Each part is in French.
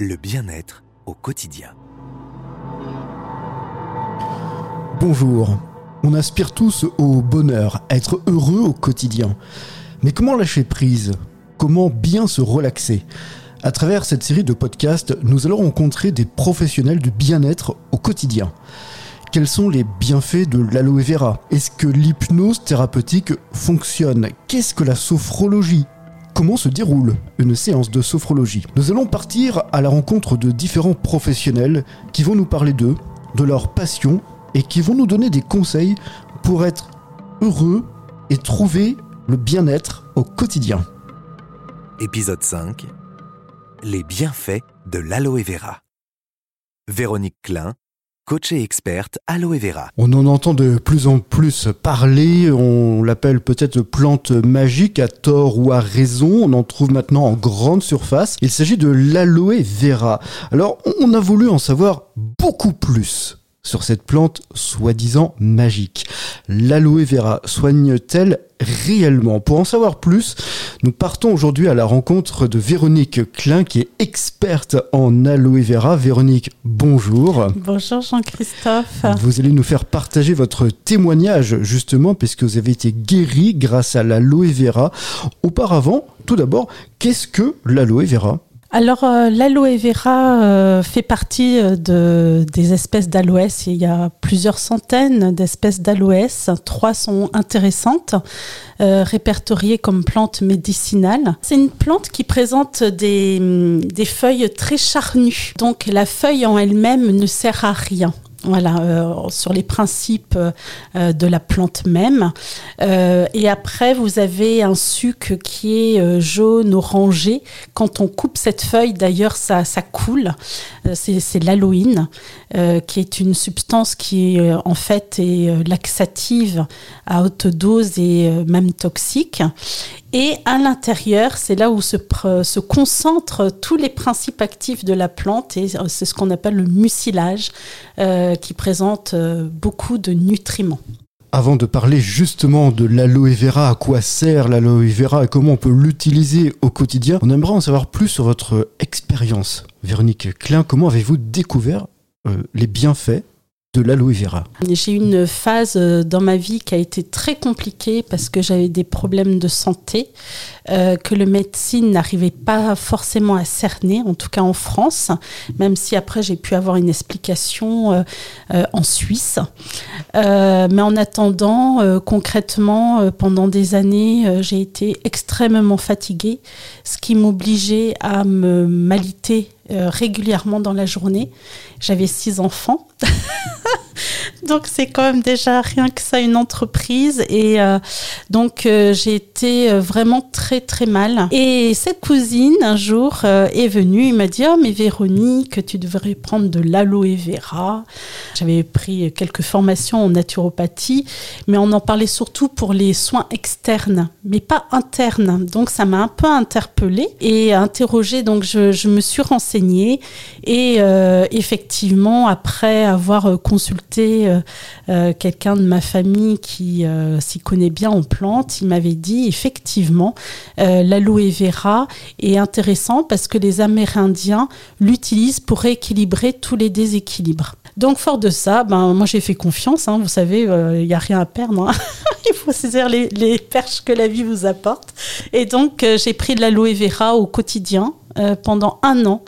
le bien-être au quotidien. Bonjour. On aspire tous au bonheur, à être heureux au quotidien. Mais comment lâcher prise? Comment bien se relaxer? À travers cette série de podcasts, nous allons rencontrer des professionnels du bien-être au quotidien. Quels sont les bienfaits de l'aloe vera? Est-ce que l'hypnose thérapeutique fonctionne? Qu'est-ce que la sophrologie Comment se déroule une séance de sophrologie Nous allons partir à la rencontre de différents professionnels qui vont nous parler d'eux, de leur passion et qui vont nous donner des conseils pour être heureux et trouver le bien-être au quotidien. Épisode 5 Les bienfaits de l'aloe vera. Véronique Klein, coach et experte aloe vera. On en entend de plus en plus parler, on l'appelle peut-être plante magique à tort ou à raison, on en trouve maintenant en grande surface. Il s'agit de l'aloe vera. Alors on a voulu en savoir beaucoup plus sur cette plante soi-disant magique. L'aloe vera soigne-t-elle réellement? Pour en savoir plus, nous partons aujourd'hui à la rencontre de Véronique Klein qui est experte en aloe vera. Véronique, bonjour. Bonjour Jean-Christophe. Vous allez nous faire partager votre témoignage justement puisque vous avez été guéri grâce à l'aloe vera. Auparavant, tout d'abord, qu'est-ce que l'aloe vera? Alors, euh, l'aloe vera euh, fait partie euh, de, des espèces d'aloès. Il y a plusieurs centaines d'espèces d'aloès. Trois sont intéressantes, répertoriées comme plantes médicinales. C'est une plante qui présente des, des feuilles très charnues. Donc, la feuille en elle-même ne sert à rien voilà, euh, sur les principes euh, de la plante même. Euh, et après, vous avez un suc qui est jaune, orangé. Quand on coupe cette feuille, d'ailleurs, ça, ça coule. c'est l'aloïne, qui est une substance qui, en fait, est laxative à haute dose et même toxique. Et à l'intérieur, c'est là où se, se, concentrent tous les principes actifs de la plante et c'est ce qu'on appelle le mucilage euh, qui présente euh, beaucoup de nutriments. Avant de parler justement de l'aloe vera, à quoi sert l'aloe vera et comment on peut l'utiliser au quotidien, on aimerait en savoir plus sur votre expérience. Véronique Klein, comment avez-vous découvert euh, les bienfaits de l'aloe vera J'ai eu une phase euh, dans ma vie qui a été très compliquée parce que j'avais des problèmes de santé euh, que le médecine n'arrivait pas forcément à cerner, en tout cas en France, même si après j'ai pu avoir une explication euh, en Suisse. mais en attendant, concrètement, pendant des années, j'ai été extrêmement fatiguée, ce qui m'obligeait à me maliter régulièrement dans la journée. J'avais six enfants. donc c'est quand même déjà rien que ça une entreprise. Et euh, donc euh, j'ai été euh, vraiment très très mal. Et cette cousine un jour est venue. Il m'a dit oh mais Véronique tu devrais prendre de l'aloe vera. J'avais pris quelques formations en naturopathie mais on en parlait surtout pour les soins externes mais pas internes. Donc ça m'a un peu interpellée et interrogée. Donc je me suis renseignée. Et effectivement après avoir consulté euh, euh, quelqu'un de ma famille qui euh, s'y connaît bien en plantes, il m'avait dit effectivement l'aloe vera est intéressant parce que les Amérindiens l'utilisent pour rééquilibrer tous les déséquilibres. Donc fort de ça, ben moi j'ai fait confiance. Hein, vous savez, il n'y a rien à perdre. Hein. il faut saisir les, les, perches que la vie vous apporte. Et donc j'ai pris de l'aloe vera au quotidien pendant un an.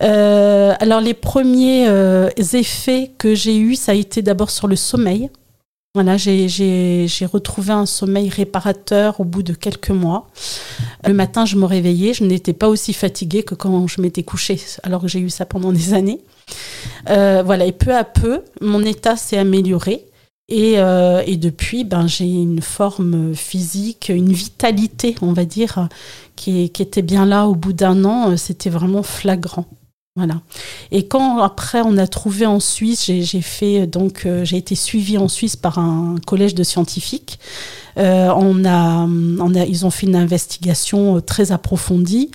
Euh, alors les premiers euh, effets que j'ai eus, ça a été d'abord sur le sommeil. Voilà, j'ai retrouvé un sommeil réparateur au bout de quelques mois. Le matin, je me réveillais, je n'étais pas aussi fatiguée que quand je m'étais couchée, alors que j'ai eu ça pendant des années. Euh, voilà, et peu à peu, mon état s'est amélioré. Et, depuis, ben, j'ai une forme physique, une vitalité, on va dire, qui était bien là au bout d'un an. C'était vraiment flagrant. Voilà. Et quand après on a trouvé en Suisse, j'ai fait donc euh, j'ai été suivie en Suisse par un collège de scientifiques. Euh, on, a, ils ont fait une investigation euh, très approfondie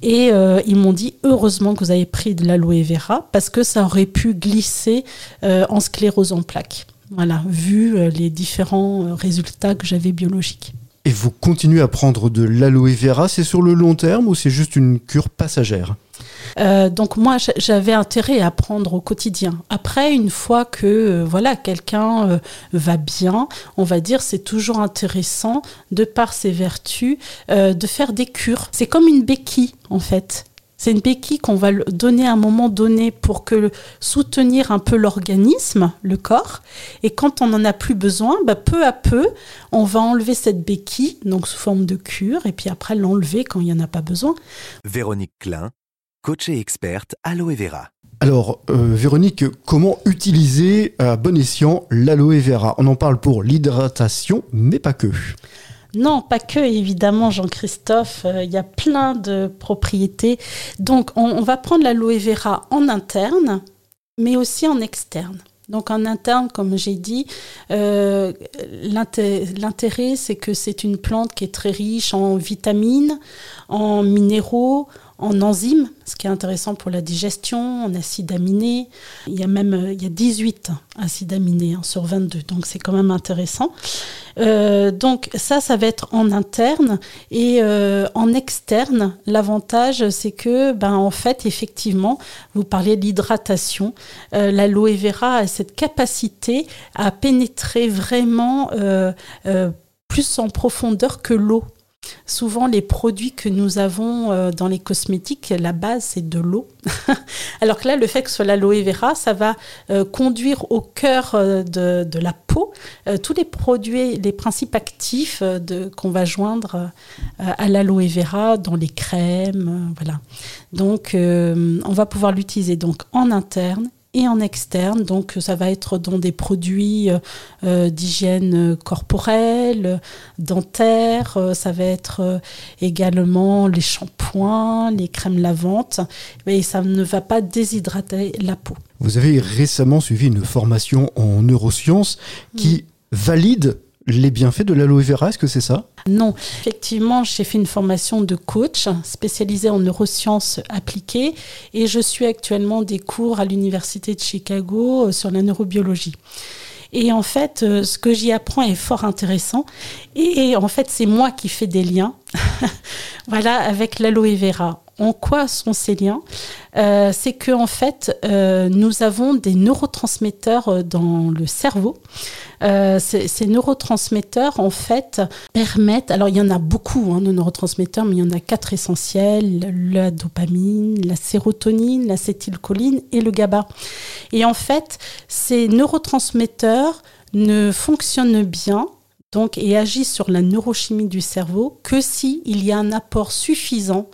et ils m'ont dit heureusement que vous avez pris de l'aloe vera parce que ça aurait pu glisser en sclérose en plaques. Voilà, vu les différents résultats que j'avais biologiques. Et vous continuez à prendre de l'aloe vera, c'est sur le long terme ou c'est juste une cure passagère? Euh, donc moi, j'avais intérêt à prendre au quotidien. Après, une fois que euh, voilà quelqu'un euh, va bien, on va dire c'est toujours intéressant de par ses vertus de faire des cures. C'est comme une béquille en fait. C'est une béquille qu'on va donner à un moment donné pour que soutenir un peu l'organisme, le corps. Et quand on n'en a plus besoin, bah, peu à peu, on va enlever cette béquille, donc sous forme de cure, et puis après l'enlever quand il n'y en a pas besoin. Véronique Klein, coach et experte Aloe Vera. Alors, euh, Véronique, comment utiliser à bon escient l'aloe vera? On en parle pour l'hydratation, mais pas que. Non, pas que, évidemment, Jean-Christophe. Euh, il y a plein de propriétés. Donc, on, va prendre l'aloe vera en interne, mais aussi en externe. Donc en interne, comme j'ai dit, euh, l'intérêt, c'est que c'est une plante qui est très riche en vitamines, en minéraux, en enzymes, ce qui est intéressant pour la digestion, en acides aminés. Il y a même euh, il y a 18 acides aminés hein, sur 22, donc c'est quand même intéressant. Euh, donc ça, ça va être en interne et euh, en externe. L'avantage, c'est que, ben en fait, effectivement, vous parliez d'hydratation. L'aloe vera a cette capacité à pénétrer vraiment plus en profondeur que l'eau Souvent, les produits que nous avons euh, dans les cosmétiques, la base, c'est de l'eau. Alors que là, le fait que ce soit l'aloe vera, ça va euh, conduire au cœur euh, de, la peau tous les produits, les principes actifs qu'on va joindre à l'aloe vera dans les crèmes. voilà. Donc, on va pouvoir l'utiliser donc en interne et en externe. Donc ça va être dans des produits euh, euh, d'hygiène corporelle, dentaire, euh, ça va être également les shampoings, les crèmes lavantes, mais ça ne va pas déshydrater la peau. Vous avez récemment suivi une formation en neurosciences qui valide les bienfaits de l'aloe vera, est-ce que c'est ça? Non, effectivement, j'ai fait une formation de coach spécialisée en neurosciences appliquées et je suis actuellement des cours à l'Université de Chicago euh, sur la neurobiologie. Et en fait, euh, ce que j'y apprends est fort intéressant. Et en fait, c'est moi qui fais des liens voilà, avec l'aloe vera. En quoi sont ces liens euh, C'est que en fait, euh, nous avons des neurotransmetteurs dans le cerveau. ces, neurotransmetteurs, en fait, permettent. Alors, il y en a beaucoup hein, de neurotransmetteurs, mais il y en a quatre essentiels la dopamine, la sérotonine, l'acétylcholine et le GABA. Et en fait, ces neurotransmetteurs ne fonctionnent bien donc, et agissent sur la neurochimie du cerveau que s'il il y a un apport suffisant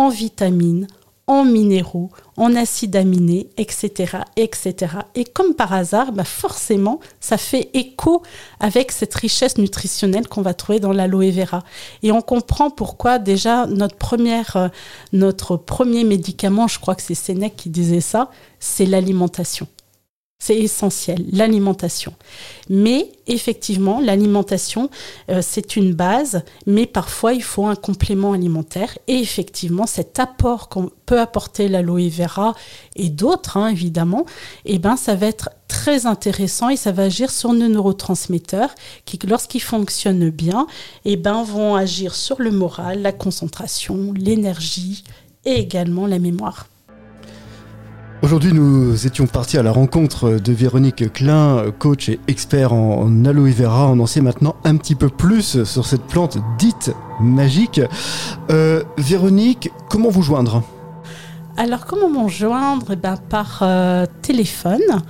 en vitamines, en minéraux, en acides aminés, etc., etc. Et comme par hasard, bah forcément, ça fait écho avec cette richesse nutritionnelle qu'on va trouver dans l'aloe vera. Et on comprend pourquoi déjà notre première, euh, notre premier médicament, je crois que c'est Sénèque qui disait ça, c'est l'alimentation. C'est essentiel, l'alimentation. Mais effectivement, l'alimentation, euh, c'est une base, mais parfois il faut un complément alimentaire. Et effectivement, cet apport qu'on peut apporter l'aloe vera et d'autres, hein, évidemment, eh ben, ça va être très intéressant et ça va agir sur nos neurotransmetteurs qui, lorsqu'ils fonctionnent bien, eh ben, vont agir sur le moral, la concentration, l'énergie et également la mémoire. Aujourd'hui, nous étions partis à la rencontre de Véronique Klein, coach et expert en aloe vera. On en sait maintenant un petit peu plus sur cette plante dite magique. Euh, Véronique, comment vous joindre? Alors, comment m'en joindre? Eh ben, Par euh, téléphone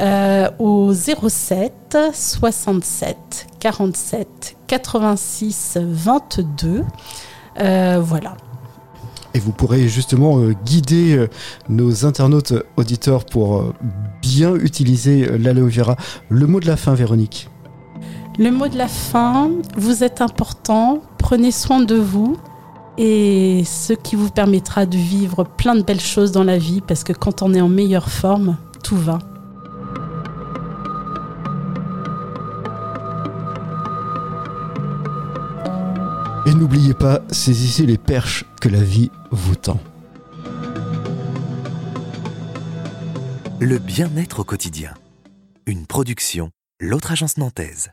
euh, au 07 67 47 86 22. voilà. Et vous pourrez justement euh, guider euh, nos internautes auditeurs pour euh, bien utiliser l'aloe vera. Le mot de la fin, Véronique Le mot de la fin, vous êtes important, prenez soin de vous et ce qui vous permettra de vivre plein de belles choses dans la vie parce que quand on est en meilleure forme, tout va. Et n'oubliez pas, saisissez les perches que la vie vous tend. Le bien-être au quotidien. Une production, l'autre agence nantaise.